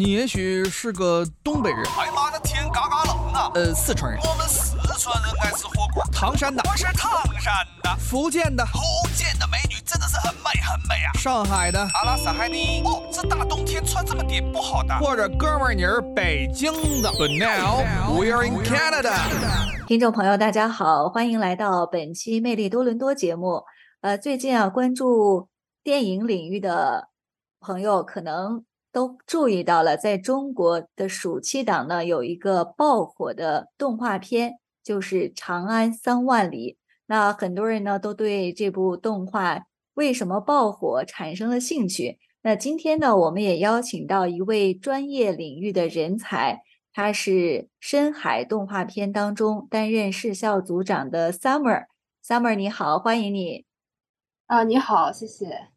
你也许是个东北人，哎妈的天嘎嘎冷啊！呃，四川人，我们四川人爱吃火锅。唐山的，我是唐山的，福建的，福建的美女真的是很美很美啊。上海的，阿拉斯海尼。哦，这大冬天穿这么点不好的。或者哥们儿你是北京的。But now we're in Canada。听众朋友，大家好，欢迎来到本期《魅力多伦多》节目。呃，最近啊，关注电影领域的朋友可能都注意到了，在中国的暑期档呢，有一个爆火的动画片，就是《长安三万里》。那很多人呢都对这部动画为什么爆火产生了兴趣。那今天呢，我们也邀请到一位专业领域的人才，他是深海动画片当中担任视效组长的 Summer。Summer，你好，欢迎你。啊，你好，谢谢。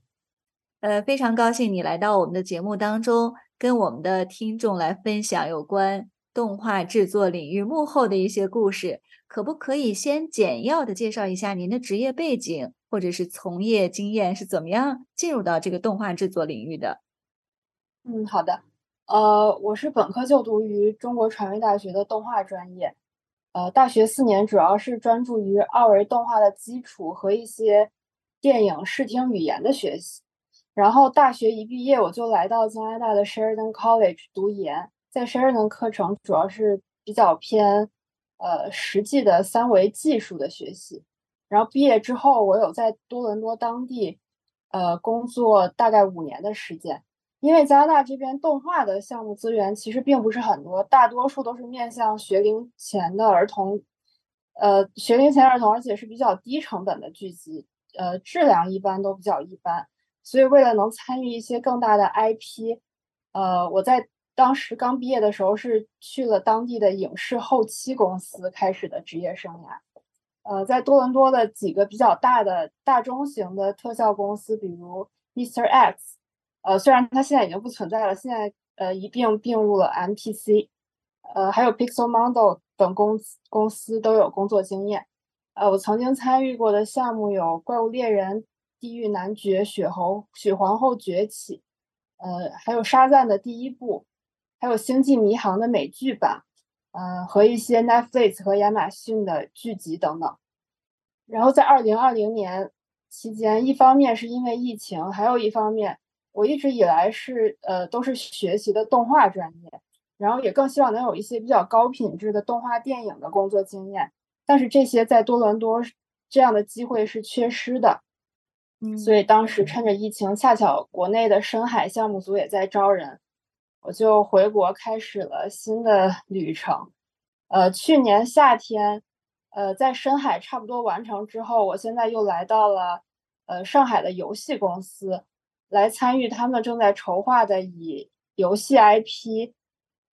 呃，非常高兴你来到我们的节目当中，跟我们的听众来分享有关动画制作领域幕后的一些故事。可不可以先简要的介绍一下您的职业背景，或者是从业经验是怎么样进入到这个动画制作领域的？嗯，好的。呃，我是本科就读于中国传媒大学的动画专业。呃，大学四年主要是专注于二维动画的基础和一些。电影视听语言的学习，然后大学一毕业我就来到加拿大的 Sheridan College 读研，在 Sheridan 课程主要是比较偏呃实际的三维技术的学习。然后毕业之后，我有在多伦多当地呃工作大概五年的时间。因为加拿大这边动画的项目资源其实并不是很多，大多数都是面向学龄前的儿童，呃学龄前儿童，而且是比较低成本的剧集。呃，质量一般都比较一般，所以为了能参与一些更大的 IP，呃，我在当时刚毕业的时候是去了当地的影视后期公司开始的职业生涯。呃，在多伦多的几个比较大的大中型的特效公司，比如 Mr. X，呃，虽然它现在已经不存在了，现在呃一并并入了 MPC，呃，还有 Pixel Model 等公公司都有工作经验。呃，我曾经参与过的项目有《怪物猎人》《地狱男爵》《血猴血皇后崛起》，呃，还有《沙赞》的第一部，还有《星际迷航》的美剧版，呃，和一些 Netflix 和亚马逊的剧集等等。然后在二零二零年期间，一方面是因为疫情，还有一方面我一直以来是呃都是学习的动画专业，然后也更希望能有一些比较高品质的动画电影的工作经验。但是这些在多伦多这样的机会是缺失的，嗯，所以当时趁着疫情，恰巧国内的深海项目组也在招人，我就回国开始了新的 旅程。呃，去年夏天，呃，在深海差不多完成之后，我现在又来到了呃上海的游戏公司，来参与他们正在筹划的以游戏 IP，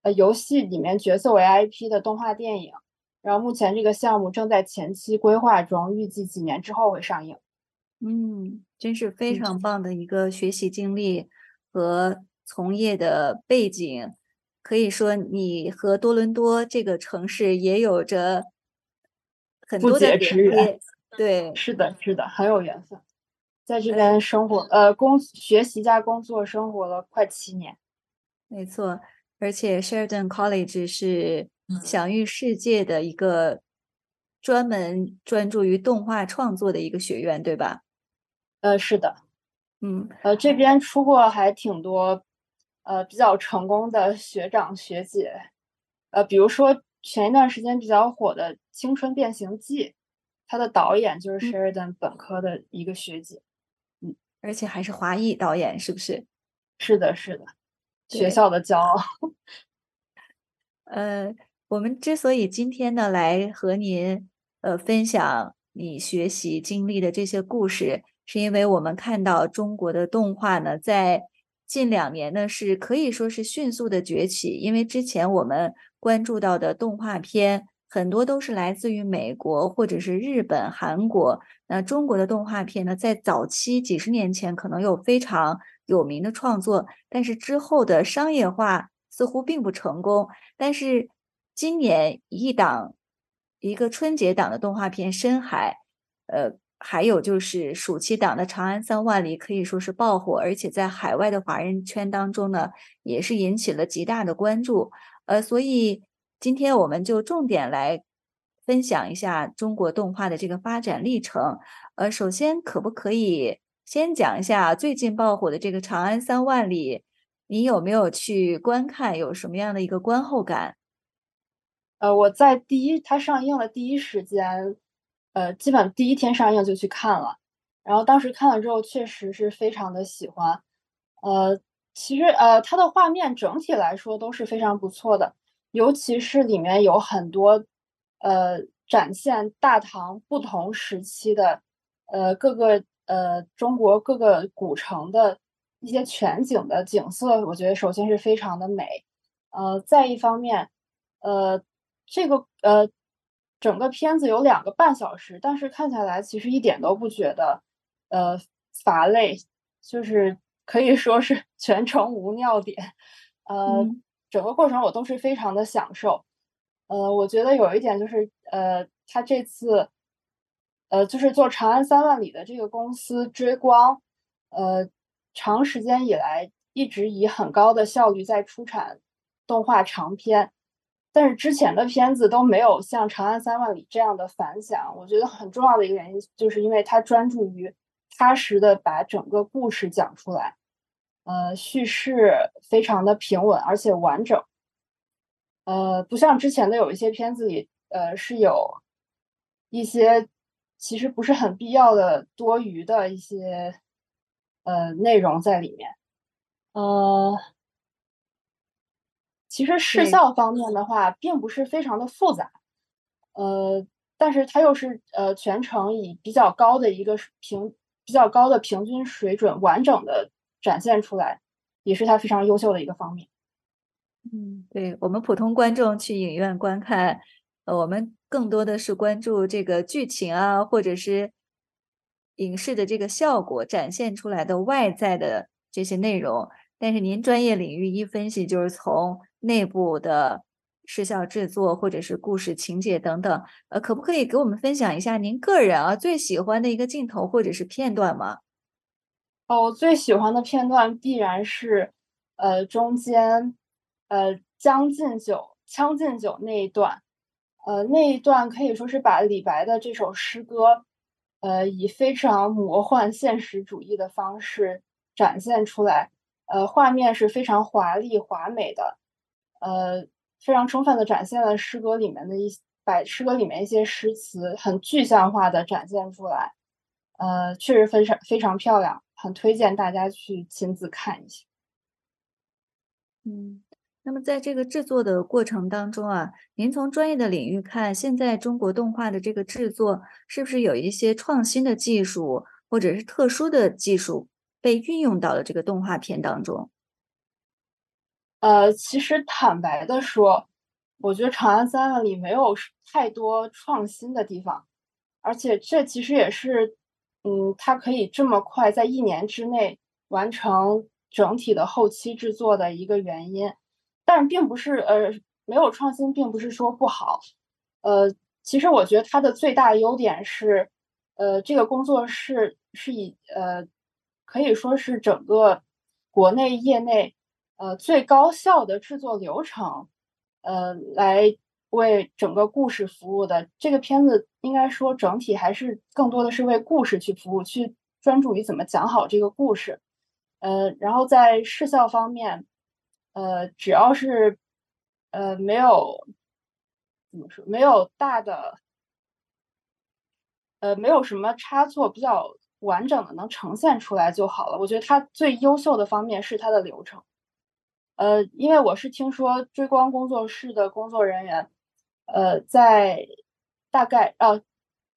呃，游戏里面角色为 IP 的动画电影。然后目前这个项目正在前期规划中，预计几年之后会上映。嗯，真是非常棒的一个学习经历和从业的背景，可以说你和多伦多这个城市也有着很多的连接。对，是的，是的，很有缘分。在这边生活，呃，工学习加工作生活了快七年。没错，而且 Sheridan College 是。享誉世界的一个专门专注于动画创作的一个学院，对吧？呃，是的，嗯，呃，这边出过还挺多，呃，比较成功的学长学姐，呃，比如说前一段时间比较火的《青春变形记》，它的导演就是 Sheridan 本科的一个学姐，嗯，而且还是华裔导演，是不是？是的，是的，学校的骄傲，呃。我们之所以今天呢来和您呃分享你学习经历的这些故事，是因为我们看到中国的动画呢在近两年呢是可以说是迅速的崛起。因为之前我们关注到的动画片很多都是来自于美国或者是日本、韩国，那中国的动画片呢在早期几十年前可能有非常有名的创作，但是之后的商业化似乎并不成功，但是。今年一档一个春节档的动画片《深海》，呃，还有就是暑期档的《长安三万里》可以说是爆火，而且在海外的华人圈当中呢，也是引起了极大的关注。呃，所以今天我们就重点来分享一下中国动画的这个发展历程。呃，首先可不可以先讲一下最近爆火的这个《长安三万里》，你有没有去观看？有什么样的一个观后感？呃，我在第一它上映的第一时间。呃，基本第一天上映就去看了，然后当时看了之后，确实是非常的喜欢。呃，其实呃，它的画面整体来说都是非常不错的，尤其是里面有很多呃展现大唐不同时期的呃各个呃中国各个古城的一些全景的景色，我觉得首先是非常的美。呃，再一方面，呃，这个呃。整个片子有两个半小时，但是看下来其实一点都不觉得，呃，乏累，就是可以说是 全程无尿点，呃，整个过程我都是非常的享受，呃，我觉得有一点就是，呃，他这次，呃，就是做《长安三万里》的这个公司追光，呃，长时间以来一直以很高的效率在出产动画长片。但是之前的片子都没有像《长安三万里》这样的反响，我觉得很重要的一个原因就是因为它专注于踏实的把整个故事讲出来，呃，叙事非常的平稳而且完整，呃，不像之前的有一些片子里，呃，是有一些其实不是很必要的多余的一些呃内容在里面，呃。其实视效方面的话，并不是非常的复杂，呃，但是它又是呃全程以比较高的一个平比较高的平均水准完整的展现出来，也是它非常优秀的一个方面。嗯，对我们普通观众去影院观看，呃，我们更多的是关注这个剧情啊，或者是影视的这个效果展现出来的外在的这些内容。但是您专业领域一分析，就是从内部的视效制作，或者是故事情节等等，呃，可不可以给我们分享一下您个人啊最喜欢的一个镜头或者是片段吗？哦，我最喜欢的片段必然是，呃，中间，呃，《将进酒》《将进酒》那一段，呃，那一段可以说是把李白的这首诗歌，呃，以非常魔幻现实主义的方式展现出来。呃，画面是非常华丽华美的，呃，非常充分的展现了诗歌里面的一把诗歌里面一些诗词很具象化的展现出来，呃，确实非常非常漂亮，很推荐大家去亲自看一下。嗯，那么在这个制作的过程当中啊，您从专业的领域看，现在中国动画的这个制作是不是有一些创新的技术或者是特殊的技术？被运用到了这个动画片当中。呃，其实坦白的说，我觉得《长安三万里》没有太多创新的地方，而且这其实也是，嗯，它可以这么快在一年之内完成整体的后期制作的一个原因。但并不是，呃，没有创新，并不是说不好。呃，其实我觉得它的最大优点是，呃，这个工作室是以，呃。可以说是整个国内业内呃最高效的制作流程，呃，来为整个故事服务的这个片子，应该说整体还是更多的是为故事去服务，去专注于怎么讲好这个故事。呃，然后在视效方面，呃，只要是呃没有怎么说，没有大的，呃，没有什么差错，比较。完整的能呈现出来就好了。我觉得它最优秀的方面是它的流程。呃，因为我是听说追光工作室的工作人员，呃，在大概呃，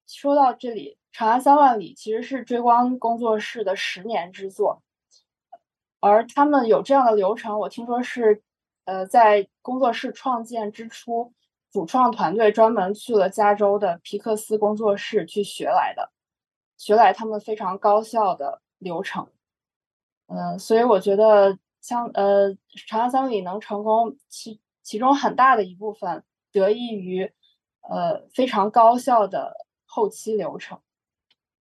说到这里，《长安三万里》其实是追光工作室的十年之作，而他们有这样的流程，我听说是呃，在工作室创建之初，主创团队专门去了加州的皮克斯工作室去学来的。学来他们非常高效的流程，嗯，所以我觉得像呃《长安三万里》能成功，其其中很大的一部分得益于呃非常高效的后期流程。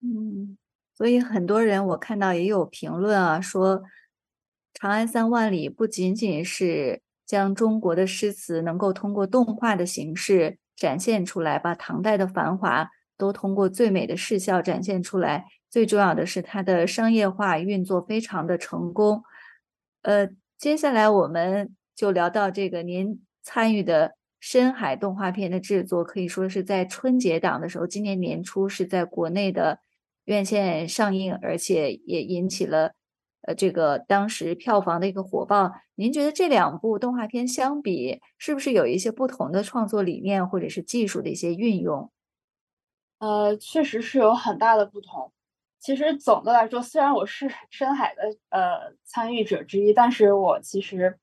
嗯，所以很多人我看到也有评论啊，说《长安三万里》不仅仅是将中国的诗词能够通过动画的形式展现出来，把唐代的繁华都通过最美的视效展现出来，最重要的是它的商业化运作非常的成功。呃，接下来我们就聊到这个您参与的深海动画片的制作，可以说是在春节档的时候，今年年初是在国内的。院线上映，而且也引起了呃这个当时票房的一个火爆。您觉得这两部动画片相比，是不是有一些不同的创作理念或者是技术的一些运用？呃，确实是有很大的不同。其实总的来说，虽然我是 深海的呃参与者之一，但是我其实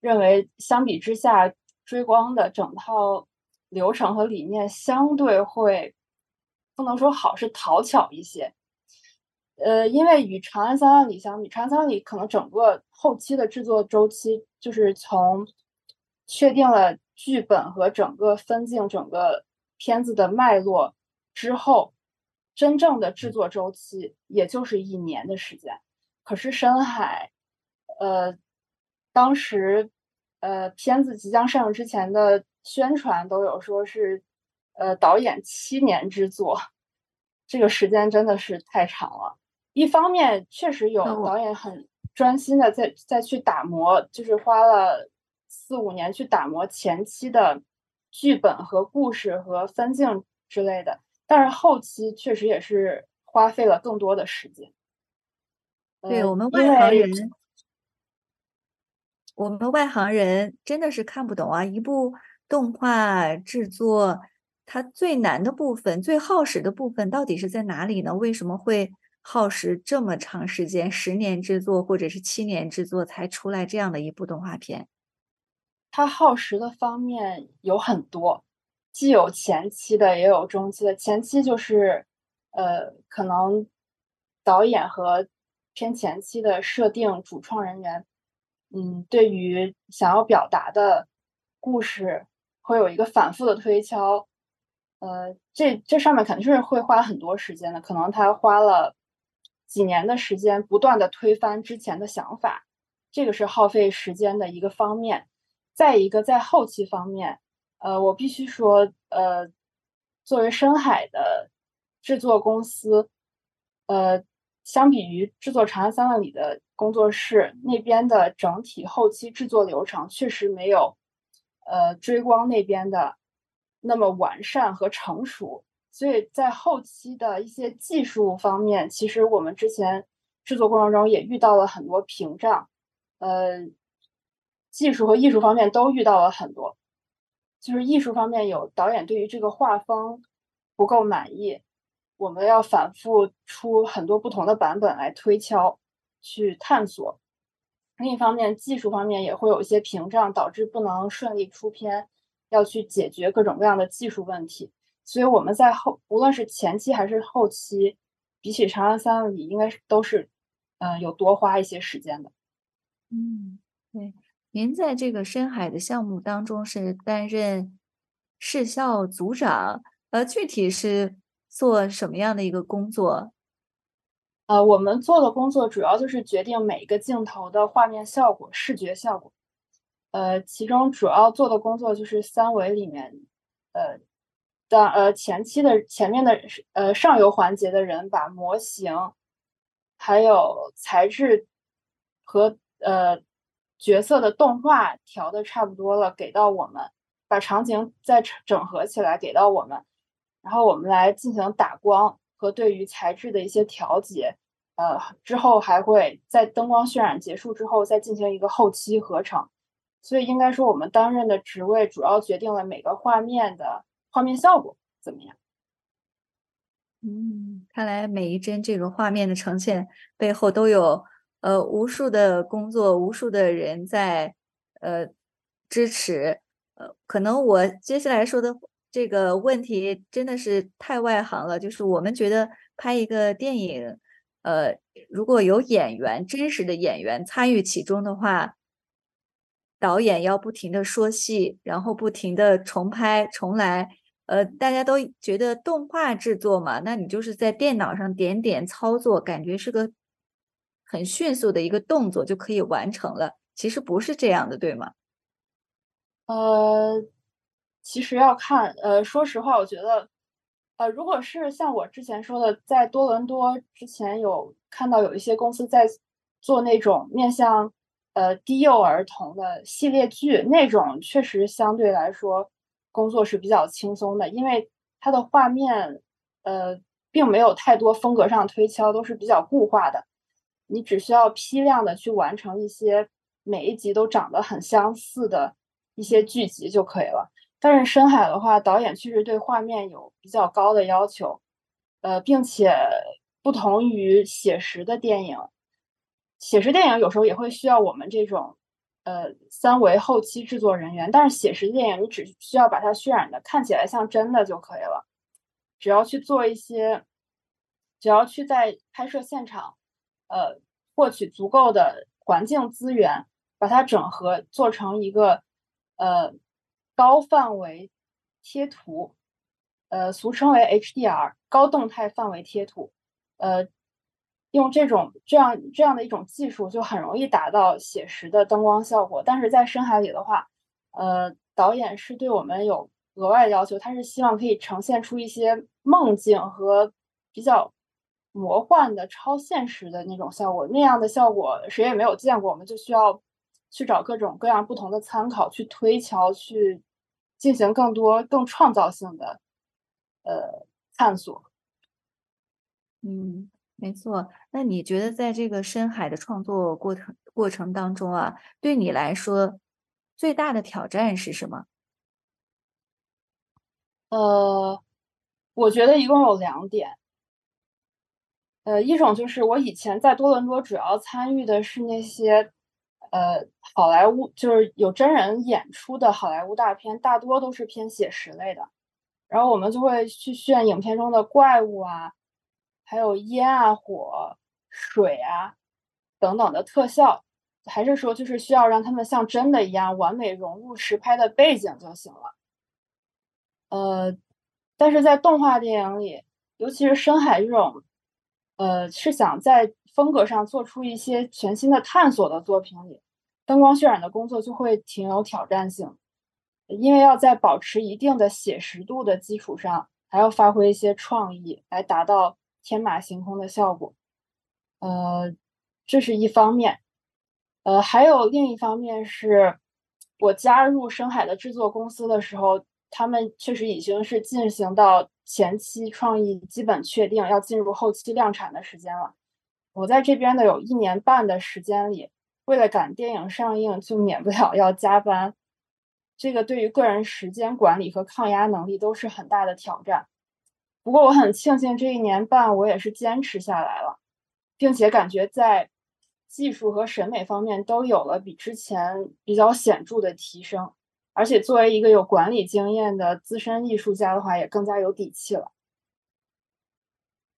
认为相比之下，追光的整套流程和理念相对会。不能说好，是讨巧一些。呃，因为与《长安三万里》相比，《长安三万里》可能整个后期的制作周期，就是从确定了剧本和整个分镜、整个片子的脉络之后，真正的制作周期也就是一年的时间。可是深海，呃，当时呃片子即将上映之前的宣传都有说是。呃，导演七年之作，这个时间真的是太长了。一方面，确实有导演很专心的在在去打磨，就是花了四五年去打磨前期的剧本和故事和分镜之类的。但是后期确实也是花费了更多的时间。对我们外行人，我们外行人真的是看不懂啊！一部动画制作。它最难的部分、最耗时的部分到底是在哪里呢？为什么会耗时这么长时间，十年制作或者是七年制作才出来这样的一部动画片？它耗时的方面有很多，既有前期的，也有中期的。前期就是，呃，可能导演和偏前期的设定主创人员，嗯，对于想要表达的故事会有一个反复的推敲。呃，这这上面肯定是会花很多时间的，可能他花了几年的时间，不断的推翻之前的想法，这个是耗费时间的一个方面。再一个，在后期方面，呃，我必须说，呃，作为深海的制作公司，呃，相比于制作《长安三万里》的工作室那边的整体后期制作流程，确实没有，呃，追光那边的。那么完善和成熟，所以在后期的一些技术方面，其实我们之前制作过程中也遇到了很多屏障，呃，技术和艺术方面都遇到了很多。就是艺术方面有导演对于这个画风不够满意，我们要反复出很多不同的版本来推敲去探索。另一方面，技术方面也会有一些屏障，导致不能顺利出片。要去解决各种各样的技术问题，所以我们在后，无论是前期还是后期，比起《长安三万里》，应该是都是，嗯，有多花一些时间的。嗯，对。您在这个深海的项目当中是担任视效组长，呃，具体是做什么样的一个工作？呃，我们做的工作主要就是决定每一个镜头的画面效果、视觉效果。呃，其中主要做的工作就是三维里面，呃的呃前期的前面的呃上游环节的人把模型，还有材质和呃角色的动画调的差不多了，给到我们，把场景再整合起来给到我们，然后我们来进行打光和对于材质的一些调节，呃之后还会在灯光渲染结束之后再进行一个后期合成。所以应该说，我们担任的职位主要决定了每个画面的画面效果怎么样。嗯，看来每一帧这个画面的呈现背后都有呃无数的工作，无数的人在呃支持。呃，可能我接下来说的这个问题真的是太外行了，就是我们觉得拍一个电影，呃，如果有演员真实的演员参与其中的话。导演要不停的说戏，然后不停的重拍重来，呃，大家都觉得动画制作嘛，那你就是在电脑上点点操作，感觉是个很迅速的一个动作就可以完成了。其实不是这样的，对吗？呃，其实要看，呃，说实话，我觉得，呃，如果是像我之前说的，在多伦多之前有看到有一些公司在做那种面向呃低幼儿童的系列剧，那种确实相对来说工作是比较轻松的，因为它的画面呃并没有太多风格上推敲，都是比较固化的，你只需要批量的去完成一些每一集都长得很相似的。一些剧集就可以了，但是深海的话，导演确实对画面有比较高的要求，呃，并且不同于写实的电影，写实电影有时候也会需要我们这种呃三维后期制作人员，但是写实电影你只需要把它渲染的看起来像真的就可以了，只要去做一些，只要去在拍摄现场，呃，获取足够的环境资源，把它整合做成一个。呃，高范围贴图，呃，俗称为 HDR 高动态范围贴图，呃，用这种这样这样的一种技术，就很容易达到写实的灯光效果。但是在深海里的话，呃，导演是对我们有额外要求，他是希望可以呈现出一些梦境和比较魔幻的超现实的那种效果。那样的效果谁也没有见过，我们就需要。去找各种各样不同的参考，去推敲，去进行更多更创造性的呃探索。嗯，没错。那你觉得在这个深海的创作过程过程当中啊，对你来说最大的挑战是什么？呃，我觉得一共有两点。呃，一种就是我以前在多伦多主要参与的是那些。呃，好莱坞就是有真人演出的好莱坞大片，大多都是偏写实类的。然后我们就会去炫影片中的怪物啊，还有烟啊、火、水啊等等的特效，还是说就是需要让他们像真的一样完美融入实拍的背景就行了。呃，但是在动画电影里，尤其是深海这种，呃，是想在。风格上做出一些全新的探索的作品里，灯光渲染的工作就会挺有挑战性，因为要在保持一定的写实度的基础上，还要发挥一些创意来达到天马行空的效果。呃，这是一方面，呃，还有另一方面是，我加入深海的制作公司的时候，他们确实已经是进行到前期创意基本确定，要进入后期量产的时间了。我在这边的有一年半的时间里，为了赶电影上映，就免不了要加班。这个对于个人时间管理和抗压能力都是很大的挑战。不过我很庆幸这一年半我也是坚持下来了，并且感觉在技术和审美方面都有了比之前比较显著的提升。而且作为一个有管理经验的资深艺术家的话，也更加有底气了。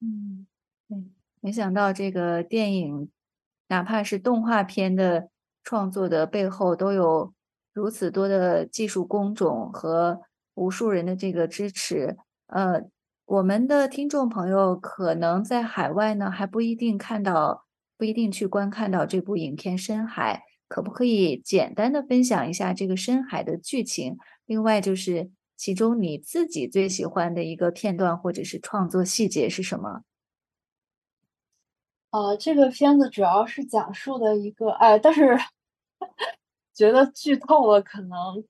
嗯，对。没想到这个电影，哪怕是动画片的创作的背后，都有如此多的技术工种和无数人的这个支持。呃，我们的听众朋友可能在海外呢，还不一定看到，不一定去观看到这部影片《深海》，可不可以简单的分享一下这个《深海》的剧情？另外，就是其中你自己最喜欢的一个片段或者是创作细节是什么？呃，这个片子主要是讲述的一个，哎，但是 觉得剧透了，可能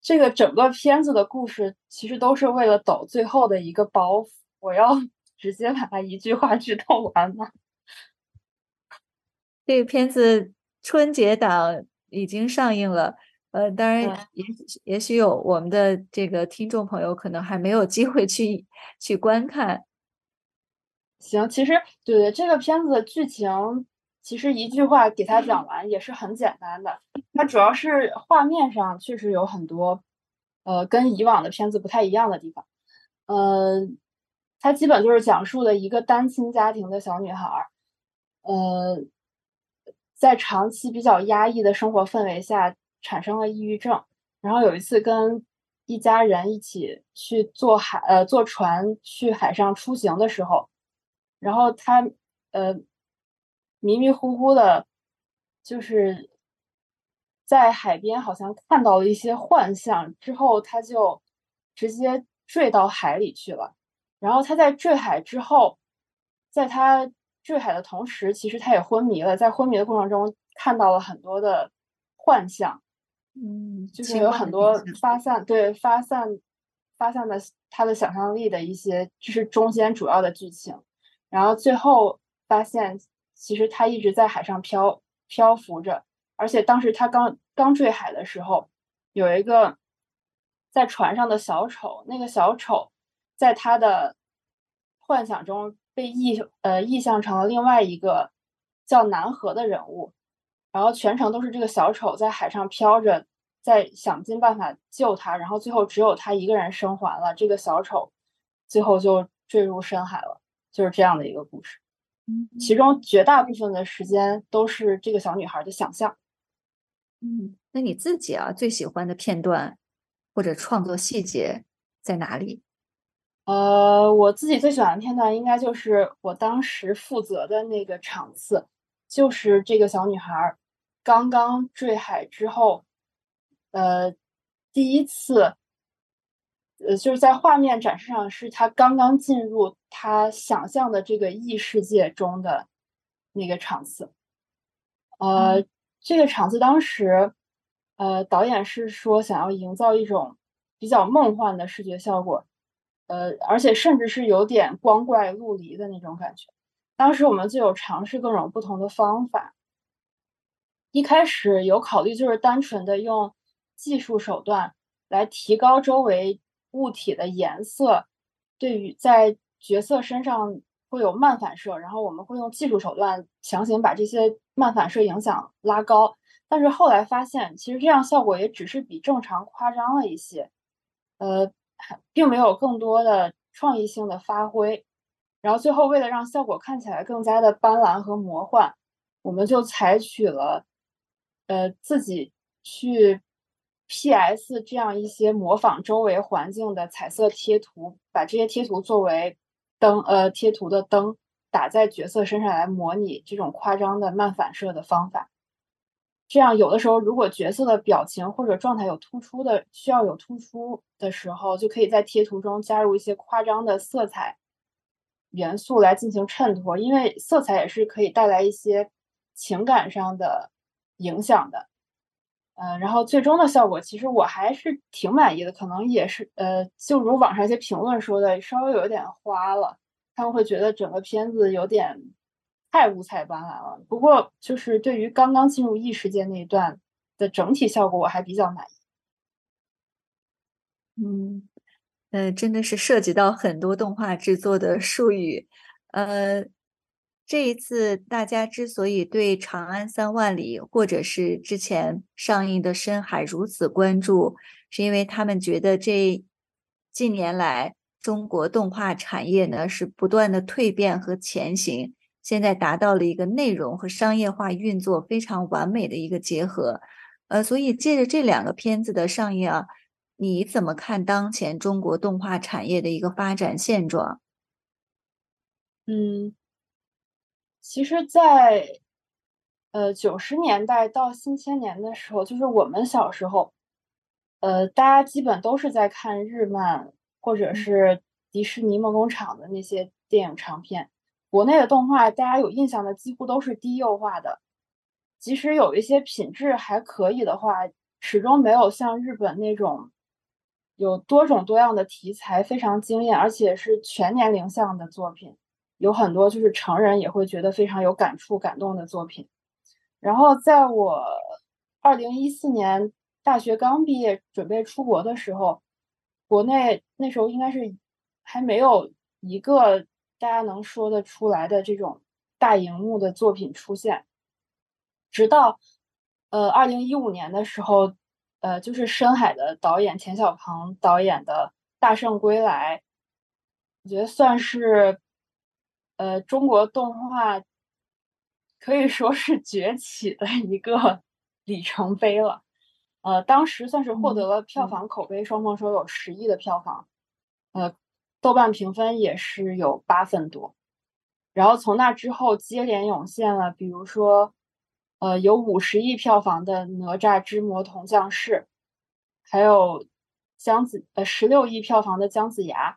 这个整个片子的故事其实都是为了抖最后的一个包袱。我要 直接把它一句话剧透完吗？这个片子春节档已经上映了，呃，当然也也许有我们的这个听众朋友可能还没有机会去去观看。行，其实对对，这个片子的剧情其实一句话给它讲完也是很简单的。它主要是画面上确实有很多，呃，跟以往的片子不太一样的地方。呃，它基本就是讲述了一个单亲家庭的小女孩，呃，在长期比较压抑的生活氛围下产生了抑郁症，然后有一次跟一家人一起去坐海呃坐船去海上出行的时候，然后他呃迷迷糊糊的，就是在海边好像看到了一些幻象，之后他就直接坠到海里去了。然后他在坠海之后，在他坠海的同时，其实他也昏迷了，在昏迷的过程中看到了很多的幻象。嗯，就是有很多发散，对发散发散的他的想象力的一些，这是中间主要的剧情。然后最后发现，其实他一直在海上漂漂浮着，而且当时他刚刚坠海的时候，有一个在船上的小丑，那个小丑在他的幻想中被意呃意象成了另外一个叫南河的人物。然后全程都是这个小丑在海上漂着，在想尽办法救他，然后最后只有他一个人生还了。这个小丑最后就坠入深海了，就是这样的一个故事。嗯，其中绝大部分的时间都是这个小女孩的想象。嗯，那你自己啊，最喜欢的片段或者创作细节在哪里？呃，我自己最喜欢的片段应该就是我当时负责的那个场次，就是这个小女孩。刚刚坠海之后，呃，第一次，呃，就是在画面展示上，是她刚刚进入她想象的这个异世界中的那个场次。呃，这个场次当时，呃，导演是说想要营造一种比较梦幻的视觉效果，呃，而且甚至是有点光怪陆离的那种感觉。当时我们就有尝试各种不同的方法。一开始有考虑，就是单纯的用技术手段来提高周围物体的颜色，对于在角色身上会有漫反射，然后我们会用技术手段强行把这些漫反射影响拉高。但是后来发现，其实这样效果也只是比正常夸张了一些，呃，并没有更多的创意性的发挥。然后最后为了让效果看起来更加的斑斓和魔幻，我们就采取了。呃，自己去 P.S. 这样一些模仿周围环境的彩色贴图，把这些贴图作为灯，呃，贴图的灯打在角色身上来模拟这种夸张的漫反射的方法。这样有的时候，如果角色的表情或者状态有突出的需要有突出的时候，就可以在贴图中加入一些夸张的色彩元素来进行衬托，因为色彩也是可以带来一些情感上的。影响的，嗯，然后最终的效果其实我还是挺满意的，可能也是，呃，就如网上一些评论说的，稍微有点花了，他们会觉得整个片子有点太五彩斑斓了。不过，就是对于刚刚进入异世界那一段的整体效果，我还比较满意。嗯，呃，真的是涉及到很多动画制作的术语，呃。这一次，大家之所以对《长安三万里》或者是之前上映的《深海》如此关注，是因为他们觉得这近年来中国动画产业呢是不断的蜕变和前行，现在达到了一个内容和商业化运作非常完美的一个结合。呃，所以借着这两个片子的上映啊，你怎么看当前中国动画产业的一个发展现状？嗯。其实，在呃九十年代到新千年的时候，就是我们小时候，呃，大家基本都是在看日漫或者是迪士尼梦工厂的那些电影长片。国内的动画，大家有印象的几乎都是低幼化的，即使有一些品质还可以的话，始终没有像日本那种有多种多样的题材非常惊艳，而且是全年龄向的作品。有很多就是成人也会觉得非常有感触、感动的作品。然后在我二零一四年大学刚毕业准备出国的时候，国内那时候应该是还没有一个大家能说得出来的这种大荧幕的作品出现。直到呃二零一五年的时候，呃就是深海的导演钱小鹏导演的《大圣归来》，我觉得算是。呃，中国动画可以说是崛起的一个 里程碑了。呃，当时算是获得嗯了票嗯房口碑双丰收，有十亿的票房，呃，豆瓣评分也是有八分多。然后从那之后接连涌现了，比如说，呃，有五十亿票房的《哪吒之魔童降世》，还有姜子呃十六亿票房的《姜子牙》，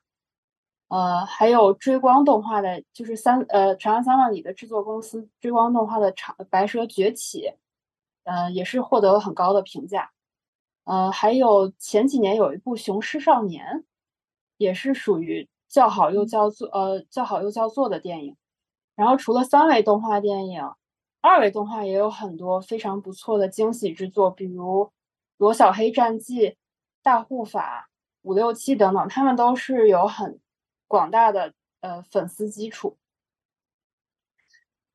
呃，还有追光动画的，就是三呃《长安三万里》的制作公司追光动画的长《白蛇崛起》，呃，也是获得了很高的评价。呃，还有前几年有一部《雄狮少年》，也是属于叫好又叫座呃叫好又叫座的电影。然后除了三维动画电影，二维动画也有很多非常不错的惊喜之作，比如《罗小黑战记》《大护法》《五六七》等等，他们都是有很广大的呃粉丝基础。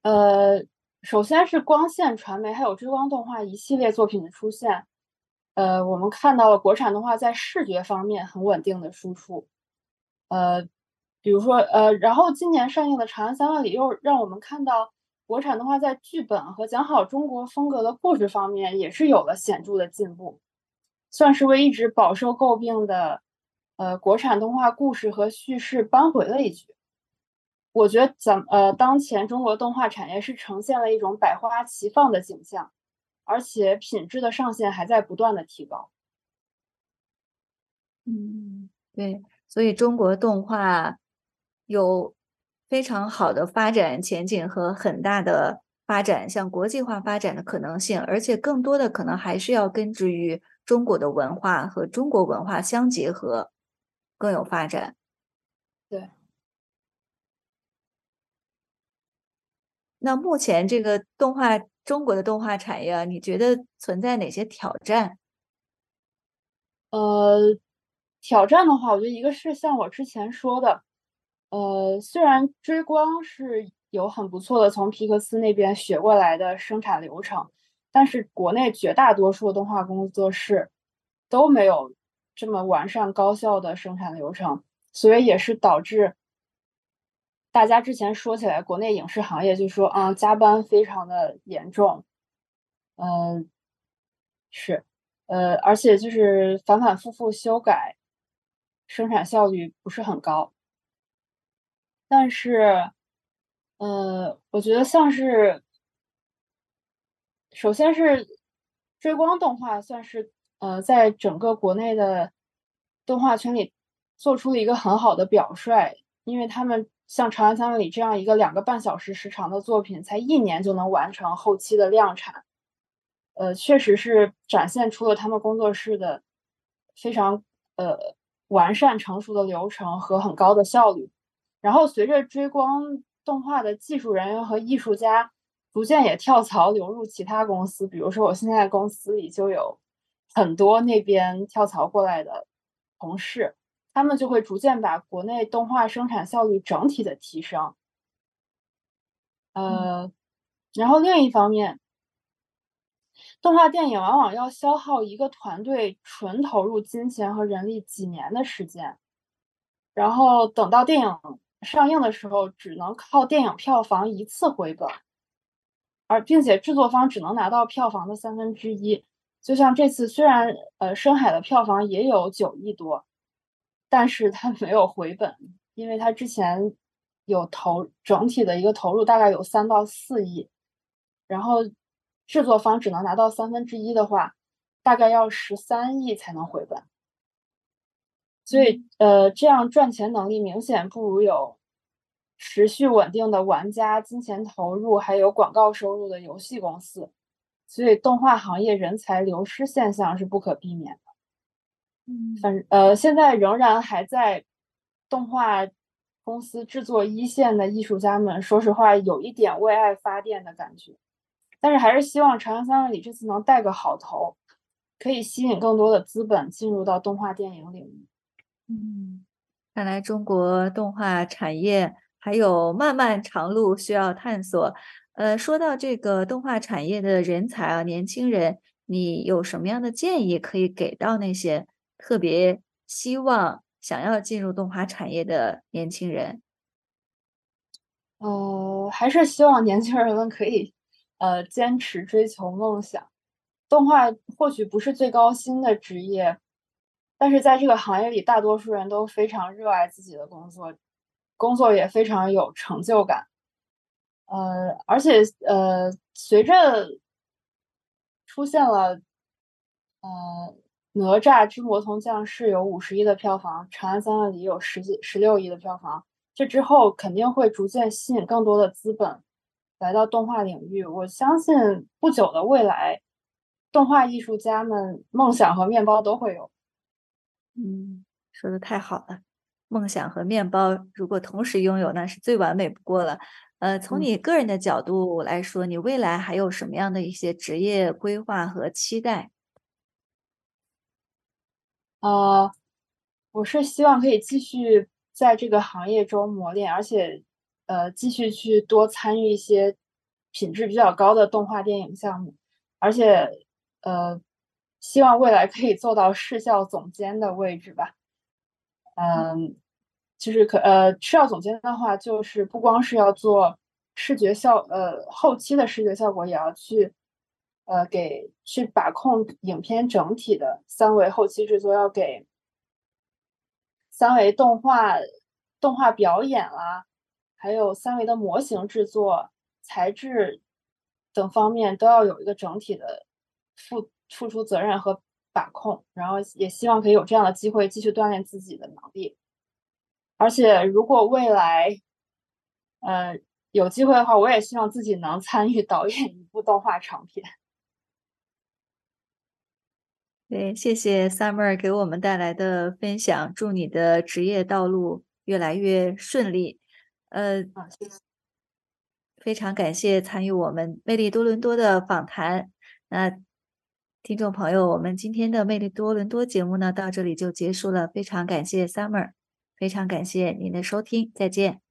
呃，首先是光线传媒还有追光动画一系列作品的出现，呃，我们看到了国产动画在视觉方面很稳定的输出，呃，比如说呃，然后今年上映的《长安三万里》又让我们看到国产动画在剧本和讲好中国风格的故事方面也是有了显著的进步，算是为一直饱受诟病的呃国产动画故事和叙事扳回了一局。我觉得咱呃，当前中国动画产业是呈现了一种百花齐放的景象，而且品质的上限还在不断的提高。嗯，对，所以中国动画有非常好的发展前景和很大的发展向国际化发展的可能性，而且更多的可能还是要根植于中国的文化和中国文化相结合，更有发展。对。那目前这个动画，中国的动画产业啊，你觉得存在哪些挑战？呃，挑战的话，我觉得一个是像我之前说的，呃，虽然追光是有很不错的从皮克斯那边学过来的生产流程，但是国内绝大多数动画工作室都没有这么完善高效的生产流程，所以也是导致大家之前说起来，国内影视行业就说啊，加班非常的严重，嗯、是。呃，而且就是反反复复修改，生产效率不是很高。但是，呃，我觉得像是，首先是追光动画算是呃，在整个国内的动画圈里做出了一个很好的表率，因为他们像《长安三万里》这样一个两个半小时时长的作品，才一年就能完成后期的量产。呃，确实是展现出了他们工作室的非常呃完善成熟的流程和很高的效率。然后随着追光动画的技术人员和艺术家逐渐也跳槽流入其他公司，比如说我现在公司里就有很多那边跳槽过来的同事，他们就会逐渐把国内动画生产效率整体的提升。呃，然后另一方面。动画电影往往要消耗一个团队纯投入金钱和人力几年的时间，然后等到电影上映的时候，只能靠电影票房一次回本，而并且制作方只能拿到票房的三分之一。就像这次，虽然呃《深海》的票房也有九亿多，但是它没有回本，因为它之前有投整体的一个投入大概有三到四亿，然后。制作方只能拿到三分之一的话，大概要十三亿才能回本。所以，呃，这样赚钱能力明显不如有持续稳定的玩家、金钱投入还有广告收入的游戏公司。所以，动画行业人才流失现象是不可避免的。嗯，反呃，现在仍然还在动画公司制作一线的艺术家们，说实话，有一点为爱发电的感觉。但是还是希望《长安三万里》这次能带个好头，可以吸引更多的资本进入到动画电影领域。嗯，看来中国动画产业还有漫漫长路需要探索。呃，说到这个动画产业的人才啊，年轻人，你有什么样的建议可以给到那些特别希望想要进入动画产业的年轻人？呃，还是希望年轻人们可以。呃，坚持追求梦想，动画或许不是最高薪的职业，但是在这个行业里，大多数人都非常热爱自己的工作，工作也非常有成就感。呃，而且呃，随着出现了呃哪吒之魔童降世有五十亿的票房，长安三万里有十几十六亿的票房，这之后肯定会逐渐吸引更多的资本来到动画领域。我相信不久的未来，动画艺术家们梦想和面包都会有。嗯，说的太好了，梦想和面包如果同时拥有，那是最完美不过了。呃，从嗯你个人的角度来说，你未来还有什么样的一些职业规划和期待？呃，我是希望可以继续在这个行业中磨练，而且呃，继续去多参与一些品质比较高的动画电影项目，而且呃，希望未来可以做到视效总监的位置吧。嗯，就是可呃，视效总监的话，就是不光是要做视觉效呃后期的视觉效果，也要去呃给去把控影片整体的三维后期制作，要给三维动画动画表演啦，还有三维的模型制作、材质等方面都要有一个整体的付付出责任和把控，然后也希望可以有这样的机会继续锻炼自己的能力。而且如果未来，呃，有机会的话，我也希望自己能参与导演一部动画长片。对，谢谢 Summer 给我们带来的分享，祝你的职业道路越来越顺利。呃，啊，谢谢。非常感谢参与我们魅力多伦多的访谈。那听众朋友，我们今天的魅力多伦多节目呢，到这里就结束了。非常感谢 Summer，非常感谢您的收听，再见。